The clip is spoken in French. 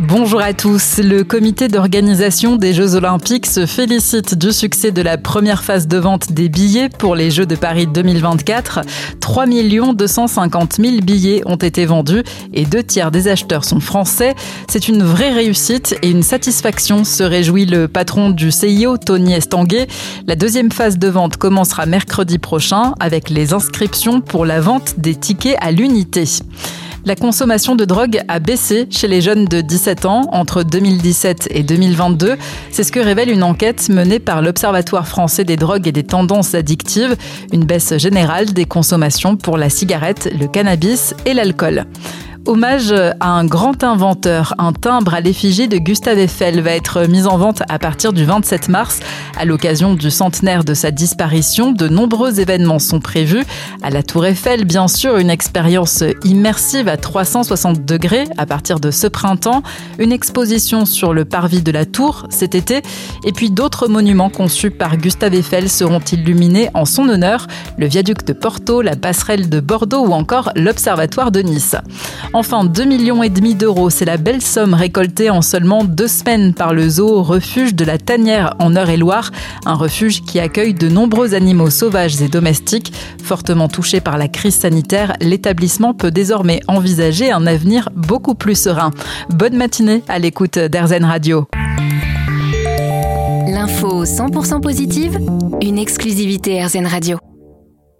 Bonjour à tous. Le comité d'organisation des Jeux Olympiques se félicite du succès de la première phase de vente des billets pour les Jeux de Paris 2024. 3 250 000 billets ont été vendus et deux tiers des acheteurs sont français. C'est une vraie réussite et une satisfaction, se réjouit le patron du CIO, Tony Estanguet. La deuxième phase de vente commencera mercredi prochain avec les inscriptions pour la vente des tickets à l'unité. La consommation de drogue a baissé chez les jeunes de 17 ans entre 2017 et 2022. C'est ce que révèle une enquête menée par l'Observatoire français des drogues et des tendances addictives. Une baisse générale des consommations pour la cigarette, le cannabis et l'alcool. Hommage à un grand inventeur, un timbre à l'effigie de Gustave Eiffel va être mis en vente à partir du 27 mars. À l'occasion du centenaire de sa disparition, de nombreux événements sont prévus. À la Tour Eiffel, bien sûr, une expérience immersive à 360 degrés à partir de ce printemps, une exposition sur le parvis de la Tour cet été, et puis d'autres monuments conçus par Gustave Eiffel seront illuminés en son honneur, le viaduc de Porto, la passerelle de Bordeaux ou encore l'observatoire de Nice. Enfin, 2 millions et demi d'euros, c'est la belle somme récoltée en seulement deux semaines par le zoo refuge de la Tanière en Eure-et-Loire, un refuge qui accueille de nombreux animaux sauvages et domestiques. Fortement touché par la crise sanitaire, l'établissement peut désormais envisager un avenir beaucoup plus serein. Bonne matinée à l'écoute d'Airzen Radio. L'info 100% positive, une exclusivité RZN Radio.